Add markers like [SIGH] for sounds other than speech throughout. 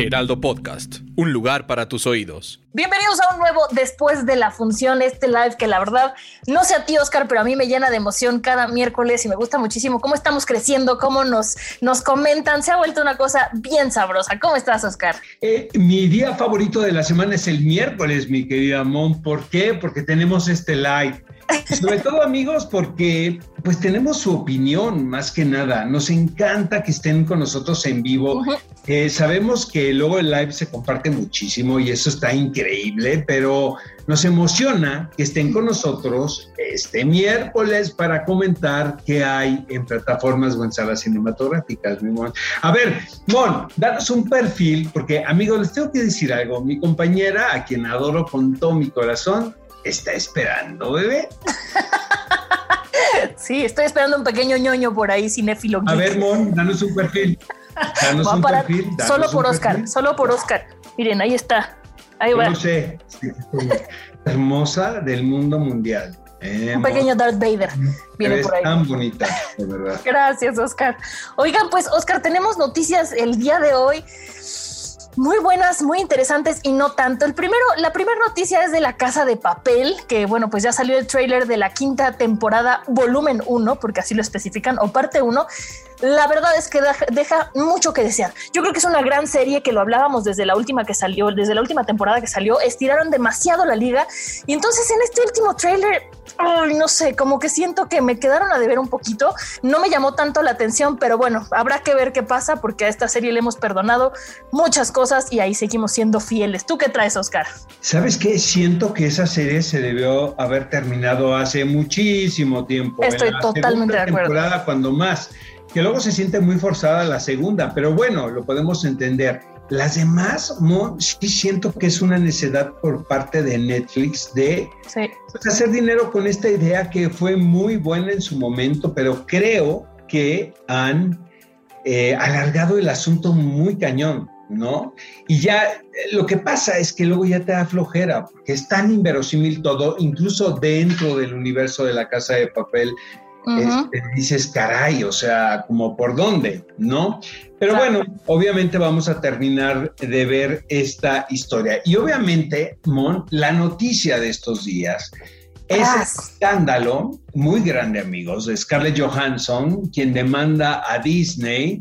Heraldo Podcast, un lugar para tus oídos. Bienvenidos a un nuevo Después de la Función, este live que la verdad, no sé a ti Oscar, pero a mí me llena de emoción cada miércoles y me gusta muchísimo cómo estamos creciendo, cómo nos, nos comentan, se ha vuelto una cosa bien sabrosa. ¿Cómo estás Oscar? Eh, mi día favorito de la semana es el miércoles, mi querida Mon. ¿Por qué? Porque tenemos este live. Sobre todo amigos, porque pues tenemos su opinión más que nada. Nos encanta que estén con nosotros en vivo. Eh, sabemos que luego el live se comparte muchísimo y eso está increíble, pero nos emociona que estén con nosotros este miércoles para comentar qué hay en plataformas o en salas cinematográficas, mi Mon. A ver, Mon, danos un perfil, porque amigos, les tengo que decir algo. Mi compañera, a quien adoro con todo mi corazón, está esperando, bebé. [LAUGHS] Sí, estoy esperando un pequeño ñoño por ahí, cinéfilo. A ver, Mon, danos un perfil. Danos Voy un parar perfil. danos solo por Oscar, perfil. solo por Oscar. Miren, ahí está. Ahí va. Yo no sé. sí, Hermosa del mundo mundial. Eh, Un pequeño Darth Vader viene por ahí. tan bonita, de verdad. Gracias, Oscar. Oigan, pues, Oscar, tenemos noticias el día de hoy. Muy buenas, muy interesantes y no tanto. El primero, la primera noticia es de la Casa de Papel, que bueno, pues ya salió el tráiler de la quinta temporada, volumen 1, porque así lo especifican, o parte 1. La verdad es que deja, mucho que desear. Yo creo que es una gran serie que lo hablábamos desde la última que salió, desde la última temporada que salió, estiraron demasiado la liga y entonces en este último tráiler, ay, no sé, como que siento que me quedaron a deber un poquito. No me llamó tanto la atención, pero bueno, habrá que ver qué pasa porque a esta serie le hemos perdonado muchas cosas y ahí seguimos siendo fieles. ¿Tú qué traes, Oscar? ¿Sabes qué? Siento que esa serie se debió haber terminado hace muchísimo tiempo. Estoy En la totalmente de acuerdo. temporada, cuando más. Que luego se siente muy forzada la segunda, pero bueno, lo podemos entender. Las demás, Mon, sí siento que es una necedad por parte de Netflix de Sí. hacer dinero con esta idea que fue muy buena en su momento, pero creo que han eh, alargado el asunto muy cañón, ¿no? Y ya eh, lo que pasa es que luego ya te da flojera, porque es tan inverosímil todo, incluso dentro del universo de la casa de papel, Este, dices, caray, o sea, como por dónde, ¿no? Pero Claro. bueno, obviamente vamos a terminar de ver esta historia. Y obviamente, Mon, la noticia de estos días es Ah. escándalo muy grande, amigos, de Scarlett Johansson, quien demanda a Disney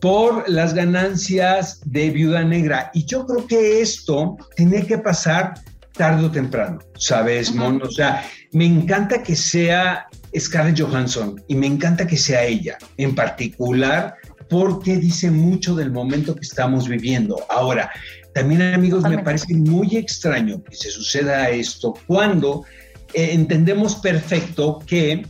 por las ganancias de Viuda Negra. Y yo creo que esto tiene que pasar tarde o temprano, ¿sabes, Mon? O sea, me encanta que sea Scarlett Johansson y me encanta que sea ella en particular porque dice mucho del momento que estamos viviendo. Ahora, también amigos, me parece muy extraño que se suceda esto cuando eh, entendemos perfecto que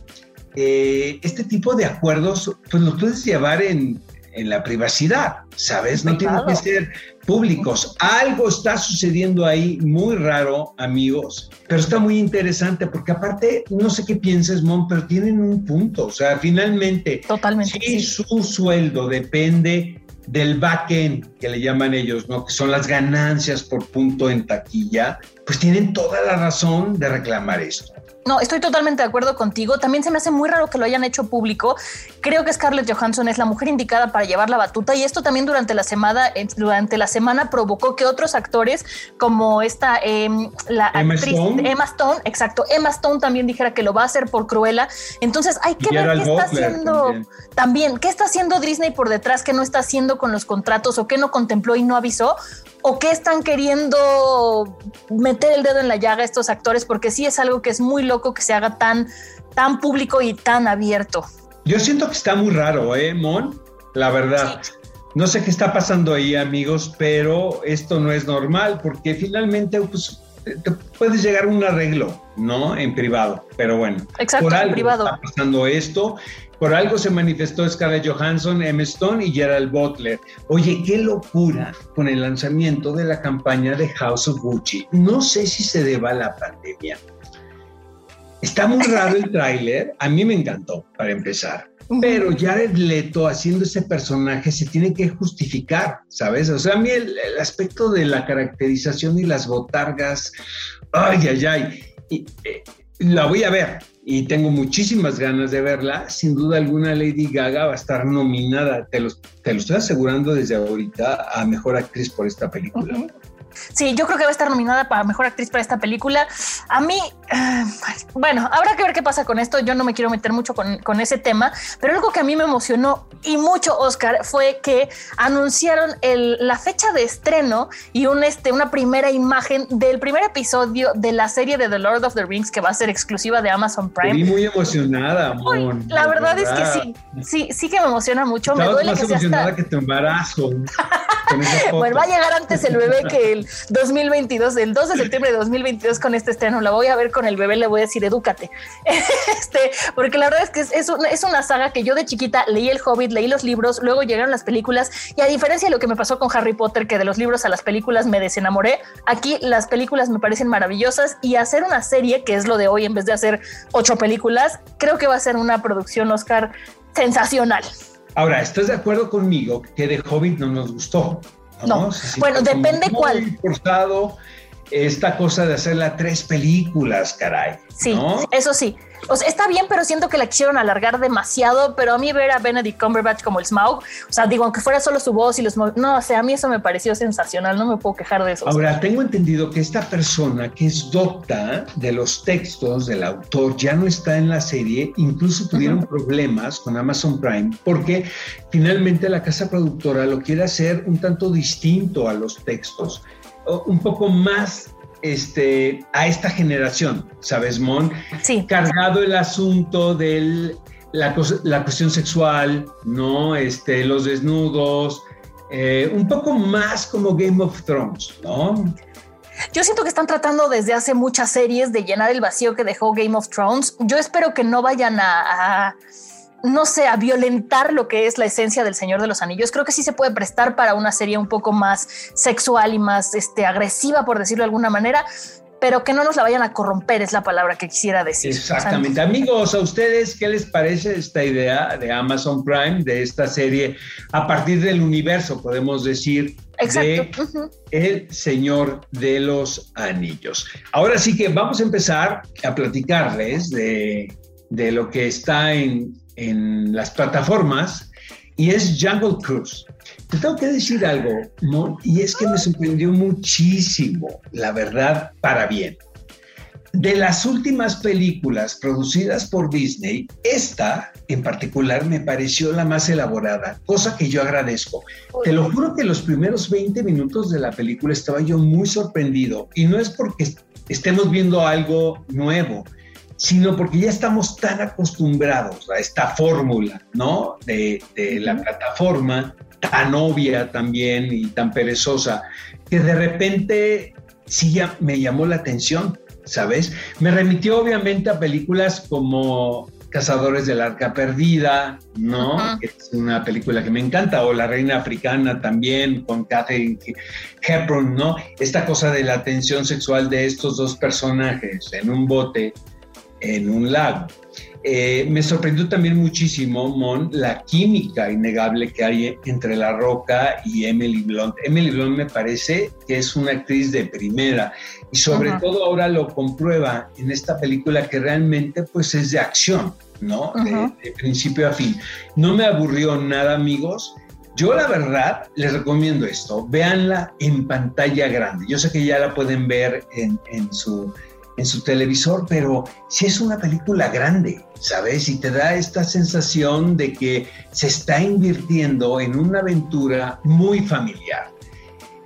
eh, este tipo de acuerdos pues los puedes llevar en, en la privacidad, ¿sabes? No Privado. que ser públicos. Algo está sucediendo ahí muy raro, amigos, pero está muy interesante porque aparte, no sé qué pienses, Mon, pero tienen un punto. O sea, finalmente, Totalmente. si sí. su sueldo depende del backend que le llaman ellos, ¿no? Que son las ganancias por punto en taquilla, pues tienen toda la razón de reclamar esto. No, estoy totalmente de acuerdo contigo. También se me hace muy raro que lo hayan hecho público. Creo que Scarlett Johansson es la mujer indicada para llevar la batuta y esto también durante la semana, durante la semana provocó que otros actores como esta, eh, la Emma actriz Stone. Emma Stone, exacto, Emma Stone también dijera que lo va a hacer por Cruella. Entonces hay que Y ver qué está haciendo también. también, qué está haciendo Disney por detrás, qué no está haciendo con los contratos o qué no contempló y no avisó o qué están queriendo meter el dedo en la llaga a estos actores, porque sí es algo que es muy loco que se haga tan, tan público y tan abierto. Yo siento que está muy raro, ¿eh, Mon? La verdad. No sé qué está pasando ahí, amigos, pero esto no es normal porque finalmente pues, te puedes llegar a un arreglo, ¿no? En privado, pero bueno. Exacto, por en algo privado. está pasando esto Por algo se manifestó Scarlett Johansson, Emma Stone y Gerald Butler. Oye, qué locura con el lanzamiento de la campaña de House of Gucci. No sé si se deba a la pandemia. Está muy raro el tráiler. A mí me encantó, para empezar. Pero Jared Leto haciendo ese personaje se tiene que justificar, ¿sabes? O sea, a mí el, aspecto de la caracterización y las botargas, ay, ay, ay, eh, la voy a ver y tengo muchísimas ganas de verla. Sin duda alguna, Lady Gaga va a estar nominada, te lo, te lo estoy asegurando desde ahorita, a Mejor Actriz por esta película. Sí, yo creo que va a estar nominada para mejor actriz para esta película. A mí, eh, bueno, habrá que ver qué pasa con esto. Yo no me quiero meter mucho con, ese tema, pero algo que a mí me emocionó y mucho, Oscar, fue que anunciaron la fecha de estreno y un, este, una primera imagen del primer episodio de la serie de The Lord of the Rings que va a ser exclusiva de Amazon Prime. Estoy muy emocionada, amor. la, verdad, es que sí, sí, sí que me emociona mucho. me duele más que emocionada que tu embarazo. [LAUGHS] bueno, va a llegar antes el bebé que el 2022, el 2 de septiembre de 2022 con este estreno. La voy a ver con el bebé, le voy a decir, edúcate. [LAUGHS] Este, porque la verdad es que es, una, es una saga que yo de chiquita leí El Hobbit, leí los libros, luego llegaron las películas y a diferencia de lo que me pasó con Harry Potter, que de los libros a las películas me desenamoré, aquí las películas me parecen maravillosas y hacer una serie, que es lo de hoy, en vez de hacer ocho películas, creo que va a ser una producción Oscar sensacional. Ahora, ¿estás de acuerdo conmigo que de Hobbit no nos gustó? No, bueno, depende cuál. Forzado esta cosa de hacerla tres películas, caray. Sí, eso sí. O sea, está bien, pero siento que la quisieron alargar demasiado. Pero a mí ver a Benedict Cumberbatch como el Smaug, o sea, digo, aunque fuera solo su voz y los no, o sea, a mí eso me pareció sensacional. No me puedo quejar de eso. Ahora, tengo entendido que esta persona que es docta de los textos del autor ya no está en la serie. Incluso tuvieron problemas con Amazon Prime porque finalmente la casa productora lo quiere hacer un tanto distinto a los textos, un poco más este, a esta generación, ¿sabes, Mon? Sí. Cargado el asunto de la, la, cuestión sexual, ¿no? Este, los desnudos, eh, un poco más como Game of Thrones, ¿no? Yo siento que están tratando desde hace muchas series de llenar el vacío que dejó Game of Thrones. Yo espero que no vayan a no sé, a violentar lo que es la esencia del Señor de los Anillos. Creo que sí se puede prestar para una serie un poco más sexual y más este, agresiva, por decirlo de alguna manera, pero que no nos la vayan a corromper, es la palabra que quisiera decir. Exactamente. Amigos, ¿a ustedes qué les parece esta idea de Amazon Prime, de esta serie a partir del universo, podemos decir, de El Señor de los Anillos? Ahora sí que vamos a empezar a platicarles de, de lo que está en en las plataformas y es Jungle Cruise. Te tengo que decir algo, y es que me sorprendió muchísimo, la verdad, para bien. De las últimas películas producidas por Disney, esta en particular me pareció la más elaborada, cosa que yo agradezco. Te lo juro que los primeros 20 minutos de la película estaba yo muy sorprendido y no es porque estemos viendo algo nuevo, sino porque ya estamos tan acostumbrados a esta fórmula, ¿no? De, la plataforma, tan obvia también y tan perezosa, que de repente sí ya me llamó la atención, ¿sabes? Me remitió obviamente a películas como Cazadores del Arca Perdida, ¿no? es una película que me encanta, o La Reina Africana también, con Catherine Hepburn, ¿no? Esta cosa de la tensión sexual de estos dos personajes en un bote en un lago. Eh, me sorprendió también muchísimo, Mon, la química innegable que hay entre La Roca y Emily Blunt. Emily Blunt me parece que es una actriz de primera y sobre todo ahora lo comprueba en esta película que realmente pues es de acción, ¿no? de, principio a fin. No me aburrió nada, amigos. Yo la verdad les recomiendo esto, véanla en pantalla grande. Yo sé que ya la pueden ver en, en su en su televisor, pero si es una película grande, ¿sabes? Y te da esta sensación de que se está invirtiendo en una aventura muy familiar.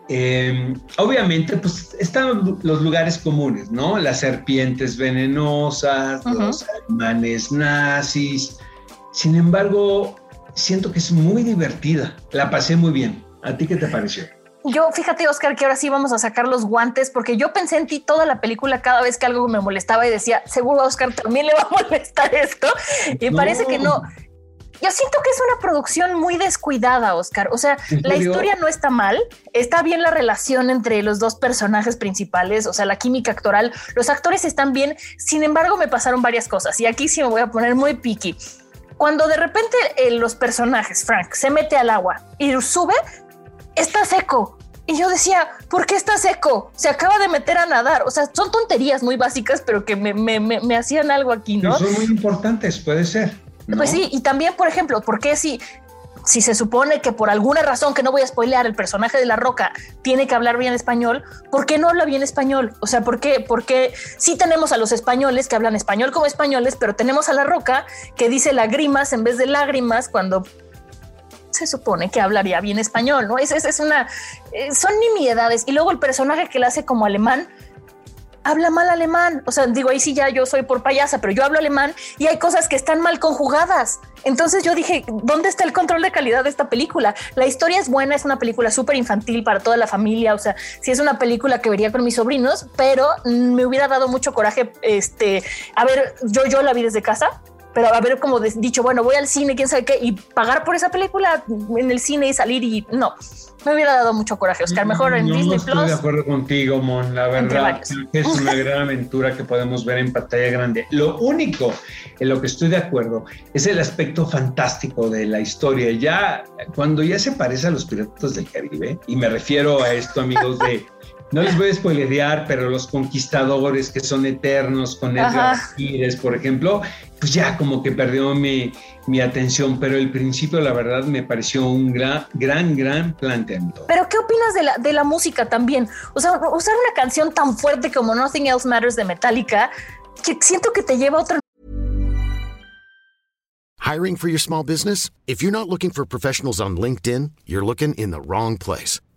Em, obviamente, pues están los lugares comunes, ¿no? Las serpientes venenosas, los alemanes nazis. Sin embargo, siento que es muy divertida. La pasé muy bien. ¿A ti qué te pareció? Yo fíjate, Oscar, que ahora sí vamos a sacar los guantes porque yo pensé en ti toda la película cada vez que algo me molestaba y decía, seguro a Oscar también le va a molestar esto. Y parece que no. yo siento que es una producción muy descuidada, Oscar. O sea, la historia no está mal, está bien la relación entre los dos personajes principales, o sea, la química actoral, los actores están bien. Sin embargo, me pasaron varias cosas y aquí sí me voy a poner muy picky. Cuando de repente eh, los personajes, Frank, se mete al agua y sube, está seco. Y yo decía, ¿por qué está seco? Se acaba de meter a nadar. O sea, son tonterías muy básicas, pero que me, me, me, hacían algo aquí, ¿no? son muy importantes, puede ser. Pues sí, y también, por ejemplo, ¿por qué si, si se supone que por alguna razón que no voy a spoilear, el personaje de la roca tiene que hablar bien español, ¿por qué no habla bien español? O sea, ¿por qué? Porque sí tenemos a los españoles que hablan español como españoles, pero tenemos a la roca que dice lágrimas en vez de lágrimas cuando se supone que hablaría bien español, ¿no? Es, es, es una, eh, son nimiedades. Y luego el personaje que le hace como alemán, habla mal alemán. O sea, digo, ahí sí ya yo soy por payasa, pero yo hablo alemán y hay cosas que están mal conjugadas. Entonces yo dije, ¿dónde está el control de calidad de esta película? La historia es buena, es una película súper infantil para toda la familia. O sea, sí es una película que vería con mis sobrinos, pero me hubiera dado mucho coraje, este, a ver, yo, yo la vi desde casa pero haber como dicho, bueno, voy al cine, quién sabe qué, y pagar por esa película en el cine y salir y no, me hubiera dado mucho coraje, Oscar. Mejor en Disney Plus. Estoy de acuerdo contigo, Mon, la verdad. Es una [LAUGHS] gran aventura que podemos ver en pantalla grande. Lo único en lo que estoy de acuerdo es el aspecto fantástico de la historia. Ya cuando ya se parece a los Piratas del Caribe, y me refiero a esto, amigos, de no les voy a spoilerear, pero los conquistadores que son eternos con Edgar Pires, por ejemplo, pues ya como que perdió mi, mi, atención, pero el principio la verdad me pareció un gran, gran, gran planteamiento. Pero ¿qué opinas de la, de la música también? O sea, usar una canción tan fuerte como Nothing Else Matters de Metallica, que siento que te lleva a otro... Hiring for your small business? If you're not looking for professionals on LinkedIn, you're looking in the wrong place.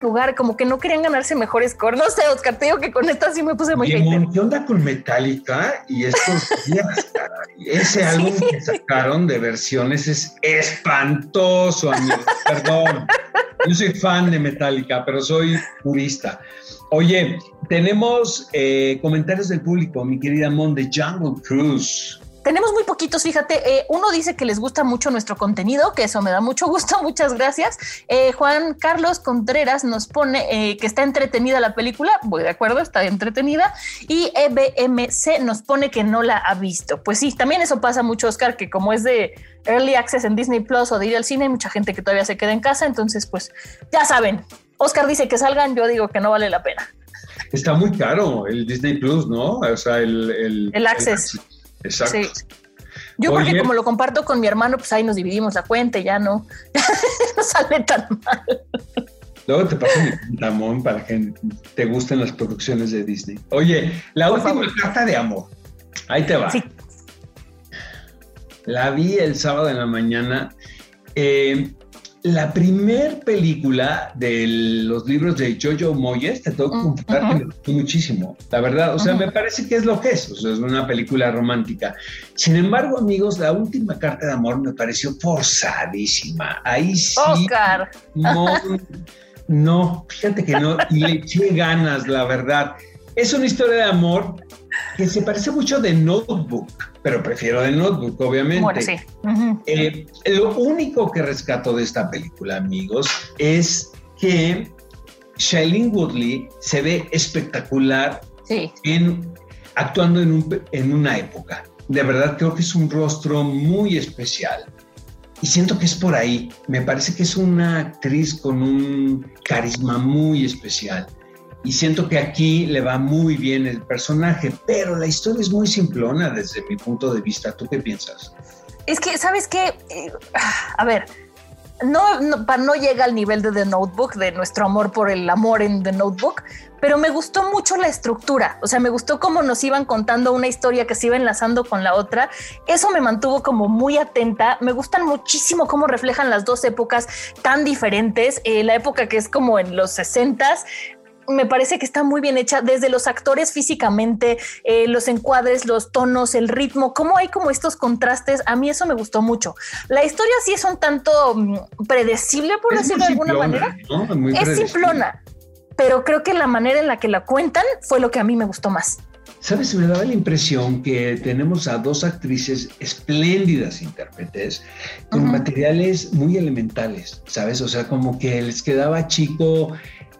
Lugar, como que no querían ganarse mejores scores. No sé, Oscar, te digo que con esta sí me puse muy bien. ¿Qué onda con Metallica y estos [LAUGHS] días? Ese álbum que sacaron de versiones es espantoso, amigo. Perdón. Yo soy fan de Metallica, pero soy purista. Oye, tenemos eh, comentarios del público, mi querida Mon de Jungle Cruise. Tenemos muy poquitos, fíjate. Eh, uno dice que les gusta mucho nuestro contenido, que eso me da mucho gusto, [LAUGHS] muchas gracias. Eh, Juan Carlos Contreras nos pone eh, que está entretenida la película, voy de acuerdo, está entretenida. Y EBMC nos pone que no la ha visto. Pues sí, también eso pasa mucho, Oscar, que como es de Early Access en Disney Plus o de ir al cine, hay mucha gente que todavía se queda en casa, entonces pues ya saben. Oscar dice que salgan, yo digo que no vale la pena. Está muy caro el Disney Plus, ¿no? O sea, el, el, el access. Exacto. Yo porque como lo comparto con mi hermano, pues ahí nos dividimos la cuenta y ya no, [LAUGHS] no sale tan mal. Luego te paso mi tamón para que te gusten las producciones de Disney. Oye, la última carta de amor. Ahí te va. Sí. La vi el sábado en la mañana. Eh, la primer película de los libros de Jojo Moyes, te tengo que confesar que me gustó muchísimo, la verdad, o sea, me parece que es lo que es, o sea, es una película romántica. Sin embargo, amigos, la última carta de amor me pareció forzadísima. Ahí sí. Oscar. No, no, fíjate que no, y le eché ganas, la verdad. Es una historia de amor que se parece mucho de Notebook, pero prefiero de Notebook, obviamente. Bueno, sí. Eh, lo único que rescato de esta película, amigos, es que Shailene Woodley se ve espectacular en, actuando en, un, en una época. De verdad creo que es un rostro muy especial. Y siento que es por ahí. Me parece que es una actriz con un carisma muy especial y siento que aquí le va muy bien el personaje, pero la historia es muy simplona desde mi punto de vista. ¿Tú qué piensas? Es que, ¿sabes qué? Eh, a ver, no, no, no llega al nivel de The Notebook, de nuestro amor por el amor en The Notebook, pero me gustó mucho la estructura. O sea, me gustó cómo nos iban contando una historia que se iba enlazando con la otra. Eso me mantuvo como muy atenta. Me gustan muchísimo cómo reflejan las dos épocas tan diferentes. Eh, la época que es como en los 60 me parece que está muy bien hecha desde los actores físicamente, eh, los encuadres, los tonos, el ritmo, cómo hay como estos contrastes. A mí eso me gustó mucho. La historia sí es un tanto mm, predecible, por decirlo de alguna manera. Es simplona, pero creo que la manera en la que la cuentan fue lo que a mí me gustó más. Sabes, me daba la impresión que tenemos a dos actrices espléndidas intérpretes con materiales muy elementales, ¿sabes? O sea, como que les quedaba chico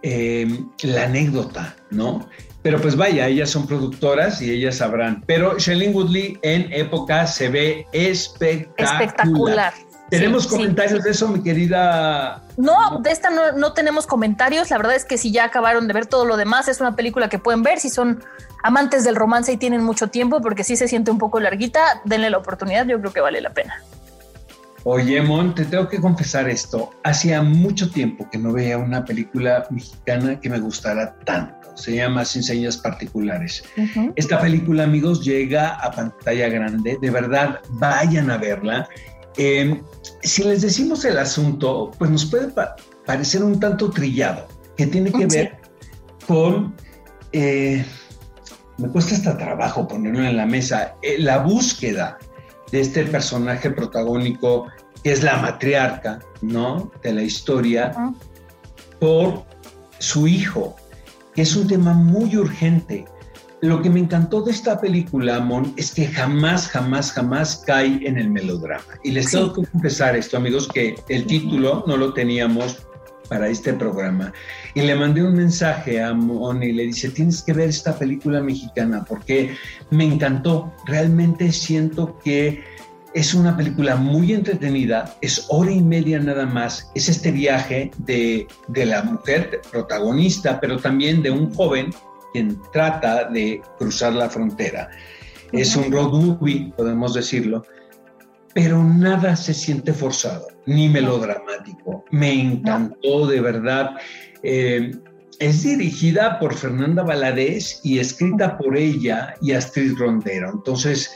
Em, la anécdota, ¿no? Pero pues vaya, ellas son productoras y ellas sabrán. Pero Shailene Woodley en época se ve espectacular. Espectacular. ¿Tenemos comentarios de eso, mi querida? No, de esta no, no, tenemos comentarios. La verdad es que si ya acabaron de ver todo lo demás, es una película que pueden ver. Si son amantes del romance y tienen mucho tiempo, porque sí se siente un poco larguita, denle la oportunidad. Yo creo que vale la pena. Oye, Mon, te tengo que confesar esto. Hacía mucho tiempo que no veía una película mexicana que me gustara tanto. Se llama Sin Señas Particulares. Esta película, amigos, llega a pantalla grande. De verdad, vayan a verla. Em, si les decimos el asunto, pues nos puede parecer un tanto trillado, que tiene que ver con... Eh, me cuesta hasta trabajo ponerlo en la mesa, eh, la búsqueda de este personaje protagónico que es la matriarca, ¿no? De la historia, por su hijo, que es un tema muy urgente. Lo que me encantó de esta película, Mon, es que jamás, jamás, jamás cae en el melodrama. Y les tengo que confesar esto, amigos, que el título no lo teníamos para este programa. Y le mandé un mensaje a Mon y le dice, tienes que ver esta película mexicana porque me encantó. Realmente siento que es una película muy entretenida, es hora y media nada más, es este viaje de, la mujer protagonista, pero también de un joven quien trata de cruzar la frontera. Es un road movie, podemos decirlo, pero nada se siente forzado, ni melodramático. Me encantó de verdad. Eh, es dirigida por Fernanda Valadez y escrita por ella y Astrid Rondero. Entonces,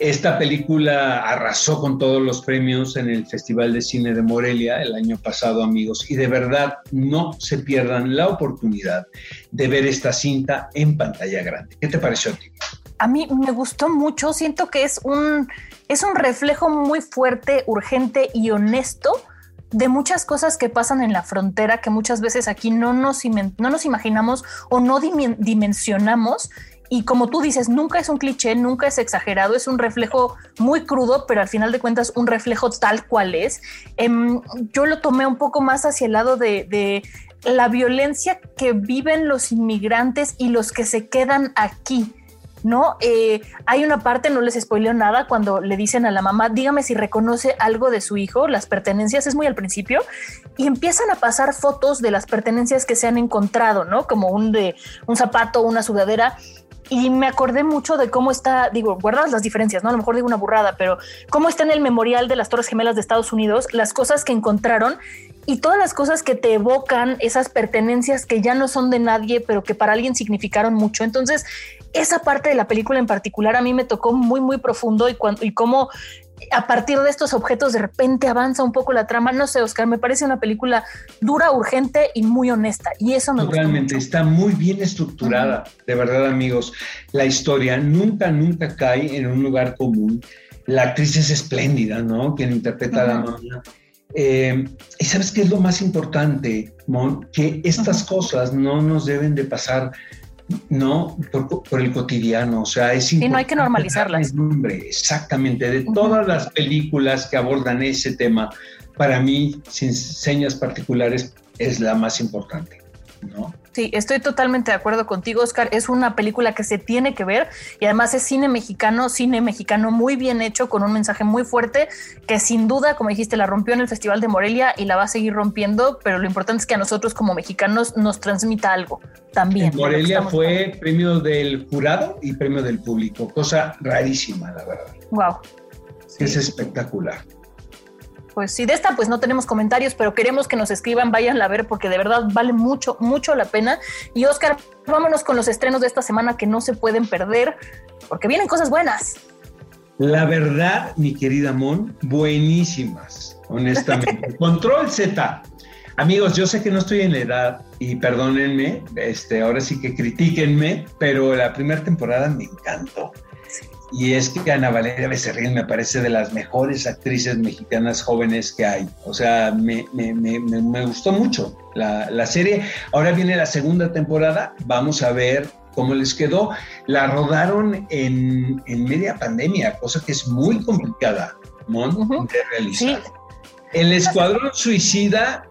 esta película arrasó con todos los premios en el Festival de Cine de Morelia el año pasado, amigos, y de verdad no se pierdan la oportunidad de ver esta cinta en pantalla grande. ¿Qué te pareció a ti? A mí me gustó mucho, siento que es un, es un reflejo muy fuerte, urgente y honesto de muchas cosas que pasan en la frontera que muchas veces aquí no nos, no nos imaginamos o no dimensionamos y como tú dices, nunca es un cliché, nunca es exagerado, es un reflejo muy crudo, pero al final de cuentas un reflejo tal cual es. Em, yo lo tomé un poco más hacia el lado de, la violencia que viven los inmigrantes y los que se quedan aquí. ¿No? Eh, hay una parte, no les spoileo nada, cuando le dicen a la mamá, dígame si reconoce algo de su hijo, las pertenencias, es muy al principio, y empiezan a pasar fotos de las pertenencias que se han encontrado, ¿no? Como un de un zapato, una sudadera, y me acordé mucho de cómo está, digo, guardadas las diferencias, ¿no? A lo mejor digo una burrada, pero cómo está en el memorial de las Torres Gemelas de Estados Unidos, las cosas que encontraron y todas las cosas que te evocan, esas pertenencias que ya no son de nadie, pero que para alguien significaron mucho. Entonces, esa parte de la película en particular a mí me tocó muy, muy profundo y, cuando, y cómo a partir de estos objetos de repente avanza un poco la trama. No sé, Oscar, me parece una película dura, urgente y muy honesta. Y eso me Realmente está muy bien estructurada, de verdad, amigos. La historia nunca, nunca cae en un lugar común. La actriz es espléndida, ¿no? Quien interpreta a la mamá. Eh, y sabes qué es lo más importante, Mon, que estas cosas no nos deben de pasar no por, el cotidiano, o sea, es Y no hay que normalizarlas. exactamente, de todas las películas que abordan ese tema, para mí, sin señas particulares, es la más importante, ¿no? Sí, estoy totalmente de acuerdo contigo, Oscar. Es una película que se tiene que ver y además es cine mexicano, cine mexicano muy bien hecho, con un mensaje muy fuerte que sin duda, como dijiste, la rompió en el Festival de Morelia y la va a seguir rompiendo, pero lo importante es que a nosotros como mexicanos nos transmita algo también. Morelia fue premio del jurado y premio del público, cosa rarísima, la verdad. Wow. Es espectacular. Pues sí, de esta pues no tenemos comentarios, pero queremos que nos escriban, váyanla a ver porque de verdad vale mucho, mucho la pena. Y Oscar, vámonos con los estrenos de esta semana que no se pueden perder porque vienen cosas buenas. La verdad, mi querida Mon, buenísimas, honestamente. [LAUGHS] Control Z. Amigos, yo sé que no estoy en la edad y perdónenme, este, ahora sí que critíquenme, pero la primera temporada me encantó. Y es que Ana Valeria Becerril me parece de las mejores actrices mexicanas jóvenes que hay. O sea, me, me, me, me gustó mucho la, la, serie. Ahora viene la segunda temporada. Vamos a ver cómo les quedó. La rodaron en, en media pandemia, cosa que es muy complicada Mon, de realizar. Sí. El Escuadrón Suicida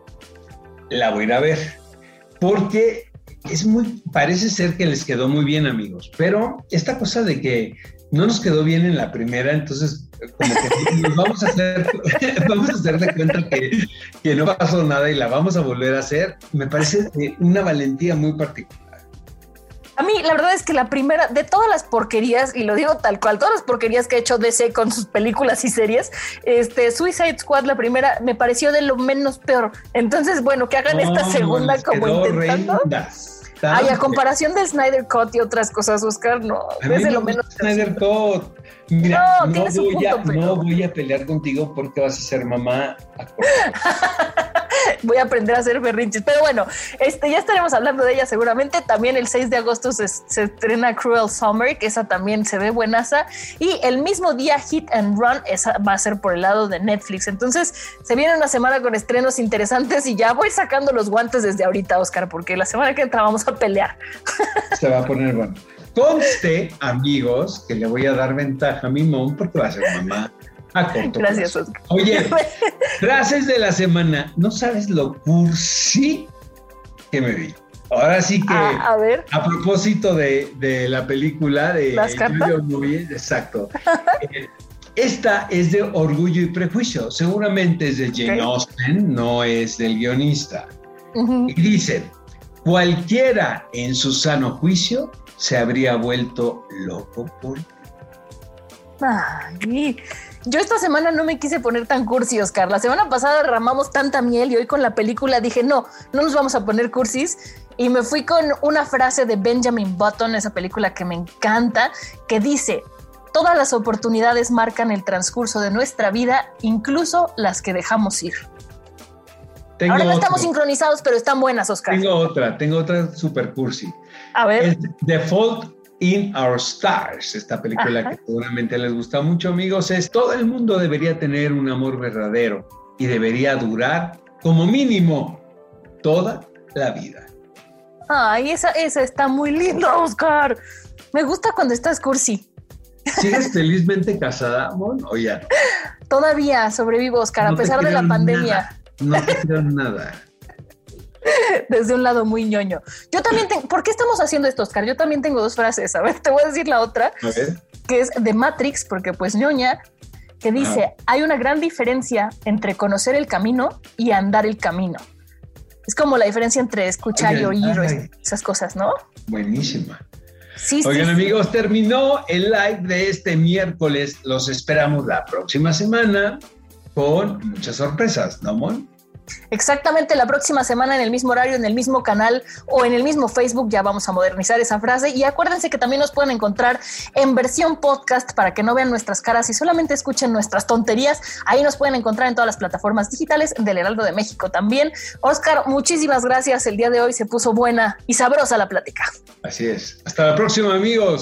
la voy a ir a ver. Porque es muy, parece ser que les quedó muy bien, amigos. Pero esta cosa de que no nos quedó bien en la primera, entonces como que nos vamos a hacer, [LAUGHS] vamos a hacer de cuenta que, que, no pasó nada y la vamos a volver a hacer, me parece una valentía muy particular. A mí la verdad es que la primera, de todas las porquerías, y lo digo tal cual, todas las porquerías que ha hecho DC con sus películas y series, este Suicide Squad, la primera, me pareció de lo menos peor. Entonces, bueno, que hagan esta segunda como intentando. Rendas. Ay, a comparación del Snyder Cut y otras cosas, Oscar, no, es de lo menos. Snyder Cut. Mira, no, no, voy a, no voy a pelear contigo porque vas a ser mamá. [LAUGHS] [LAUGHS] voy a aprender a hacer berrinches. Pero bueno, este, ya estaremos hablando de ella seguramente. También el 6 de agosto se, estrena Cruel Summer, que esa también se ve buenaza. Y el mismo día Hit and Run, esa va a ser por el lado de Netflix. Entonces se viene una semana con estrenos interesantes y ya voy sacando los guantes desde ahorita, Oscar, porque la semana que entra vamos a pelear. [LAUGHS] Se va a poner bueno. Conste, amigos, que le voy a dar ventaja a mi mom porque va a ser mamá [LAUGHS] a corto Gracias, Oscar. Oye, [LAUGHS] frases de la semana. No sabes lo cursi que me vi. Ahora sí que, ah, a, ver. a propósito de, de, la película de ¿Las cartas? Movie, exacto. Eh, esta es de Orgullo y Prejuicio. Seguramente es de Jane okay. Austen, no es del guionista. Uh -huh. Y dice, cualquiera en su sano juicio se habría vuelto loco por Ay, yo esta semana no me quise poner tan cursi, Oscar. La semana pasada derramamos tanta miel y hoy con la película dije, no, no nos vamos a poner cursis. Y me fui con una frase de Benjamin Button, esa película que me encanta, que dice, todas las oportunidades marcan el transcurso de nuestra vida, incluso las que dejamos ir. Tengo Ahora no otro. estamos sincronizados, pero están buenas, Oscar. Tengo otra, tengo otra super cursi. A ver. Es The Fault in Our Stars, esta película Ajá. que seguramente les gusta mucho, amigos, es todo el mundo debería tener un amor verdadero y debería durar como mínimo toda la vida. Ay, esa, esa está muy linda, Oscar. Me gusta cuando estás cursi. ¿Sigues felizmente casada, Mon? O ya. Todavía sobrevivo, Oscar, a No pesar de la pandemia. nada, No te creo nada. [LAUGHS] Desde un lado muy ñoño. Yo también tengo. ¿Por qué estamos haciendo esto, Oscar? Yo también tengo dos frases. A ver, te voy a decir la otra, que es de Matrix, porque pues ñoña, que dice: hay una gran diferencia entre conocer el camino y andar el camino. Es como la diferencia entre escuchar y Oigan, oír esas cosas, ¿no? Buenísima. Sí, Oigan, sí. amigos, terminó el live de este miércoles. Los esperamos la próxima semana con muchas sorpresas, ¿no, Mon? Exactamente la próxima semana en el mismo horario, en el mismo canal o en el mismo Facebook ya vamos a modernizar esa frase y acuérdense que también nos pueden encontrar en versión podcast para que no vean nuestras caras y solamente escuchen nuestras tonterías. Ahí nos pueden encontrar en todas las plataformas digitales del Heraldo de México también. Oscar, muchísimas gracias. El día de hoy se puso buena y sabrosa la plática. Así es. Hasta la próxima, amigos.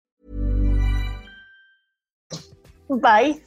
Bye.